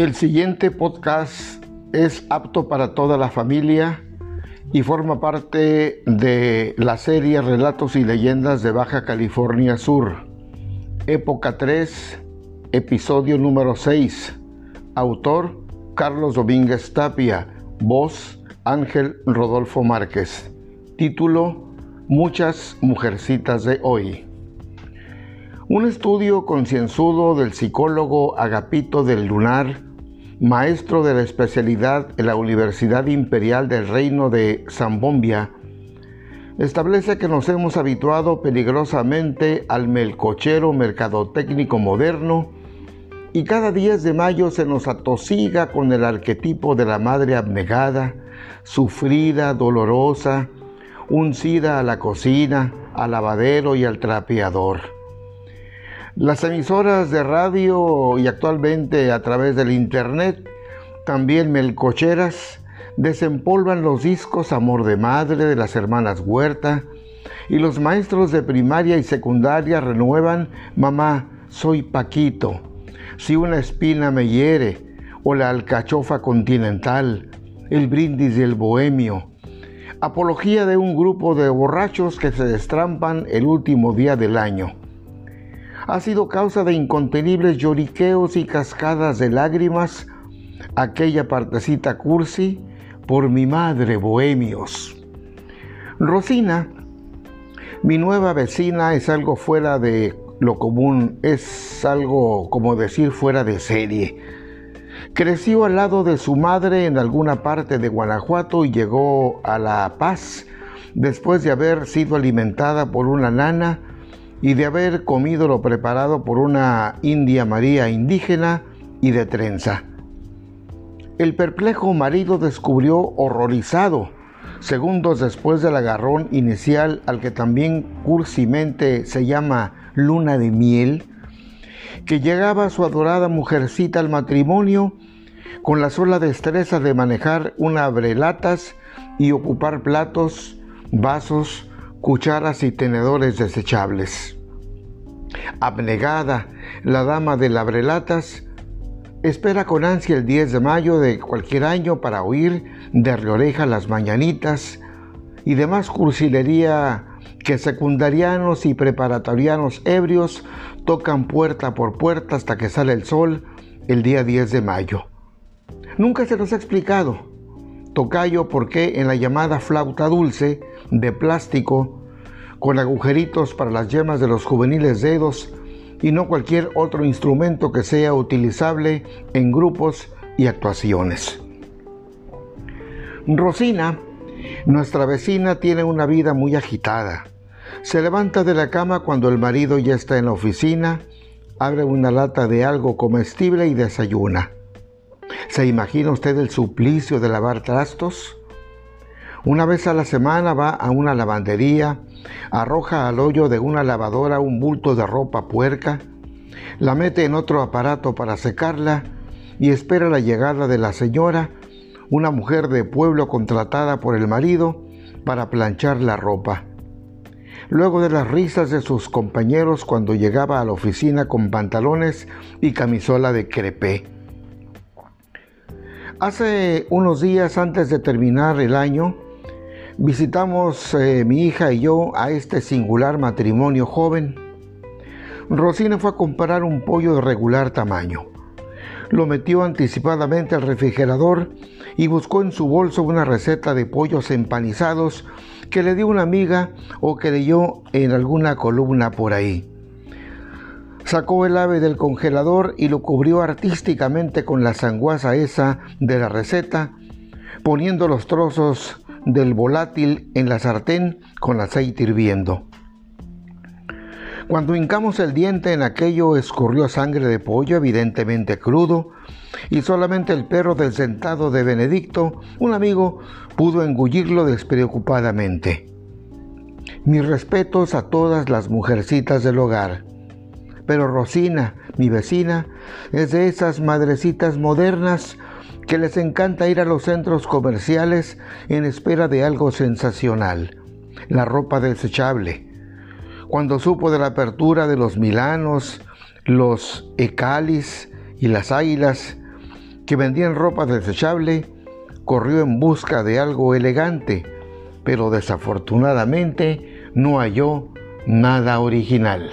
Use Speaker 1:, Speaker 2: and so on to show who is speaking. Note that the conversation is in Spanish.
Speaker 1: El siguiente podcast es apto para toda la familia y forma parte de la serie Relatos y Leyendas de Baja California Sur, época 3, episodio número 6. Autor Carlos Domínguez Tapia, voz Ángel Rodolfo Márquez. Título Muchas mujercitas de hoy. Un estudio concienzudo del psicólogo Agapito del Lunar maestro de la especialidad en la Universidad Imperial del Reino de Zambombia, establece que nos hemos habituado peligrosamente al melcochero mercadotécnico moderno y cada 10 de mayo se nos atosiga con el arquetipo de la madre abnegada, sufrida, dolorosa, uncida a la cocina, al lavadero y al trapeador. Las emisoras de radio y actualmente a través del Internet, también melcocheras, desempolvan los discos Amor de Madre de las hermanas Huerta y los maestros de primaria y secundaria renuevan Mamá, soy Paquito, si una espina me hiere, o la alcachofa continental, el brindis del bohemio, apología de un grupo de borrachos que se destrampan el último día del año ha sido causa de incontenibles lloriqueos y cascadas de lágrimas aquella partecita cursi por mi madre bohemios. Rosina, mi nueva vecina, es algo fuera de lo común, es algo como decir fuera de serie. Creció al lado de su madre en alguna parte de Guanajuato y llegó a La Paz después de haber sido alimentada por una nana y de haber comido lo preparado por una india María indígena y de trenza. El perplejo marido descubrió horrorizado, segundos después del agarrón inicial al que también cursimente se llama luna de miel, que llegaba su adorada mujercita al matrimonio con la sola destreza de manejar una abrelatas y ocupar platos, vasos, cucharas y tenedores desechables. Abnegada, la dama de labrelatas espera con ansia el 10 de mayo de cualquier año para oír de reoreja las mañanitas y demás cursilería que secundarianos y preparatorianos ebrios tocan puerta por puerta hasta que sale el sol el día 10 de mayo. Nunca se nos ha explicado tocayo por qué en la llamada flauta dulce de plástico con agujeritos para las yemas de los juveniles dedos y no cualquier otro instrumento que sea utilizable en grupos y actuaciones. Rosina, nuestra vecina, tiene una vida muy agitada. Se levanta de la cama cuando el marido ya está en la oficina, abre una lata de algo comestible y desayuna. ¿Se imagina usted el suplicio de lavar trastos? Una vez a la semana va a una lavandería, arroja al hoyo de una lavadora un bulto de ropa puerca, la mete en otro aparato para secarla y espera la llegada de la señora, una mujer de pueblo contratada por el marido para planchar la ropa. Luego de las risas de sus compañeros cuando llegaba a la oficina con pantalones y camisola de crepé. Hace unos días antes de terminar el año, visitamos eh, mi hija y yo a este singular matrimonio joven. Rosina fue a comprar un pollo de regular tamaño. Lo metió anticipadamente al refrigerador y buscó en su bolso una receta de pollos empanizados que le dio una amiga o que leyó en alguna columna por ahí. Sacó el ave del congelador y lo cubrió artísticamente con la sanguaza esa de la receta, poniendo los trozos del volátil en la sartén con aceite hirviendo. Cuando hincamos el diente en aquello escurrió sangre de pollo, evidentemente crudo, y solamente el perro del sentado de Benedicto, un amigo, pudo engullirlo despreocupadamente. Mis respetos a todas las mujercitas del hogar. Pero Rosina, mi vecina, es de esas madrecitas modernas que les encanta ir a los centros comerciales en espera de algo sensacional, la ropa desechable. Cuando supo de la apertura de los Milanos, los Ecalis y las Águilas, que vendían ropa desechable, corrió en busca de algo elegante, pero desafortunadamente no halló nada original.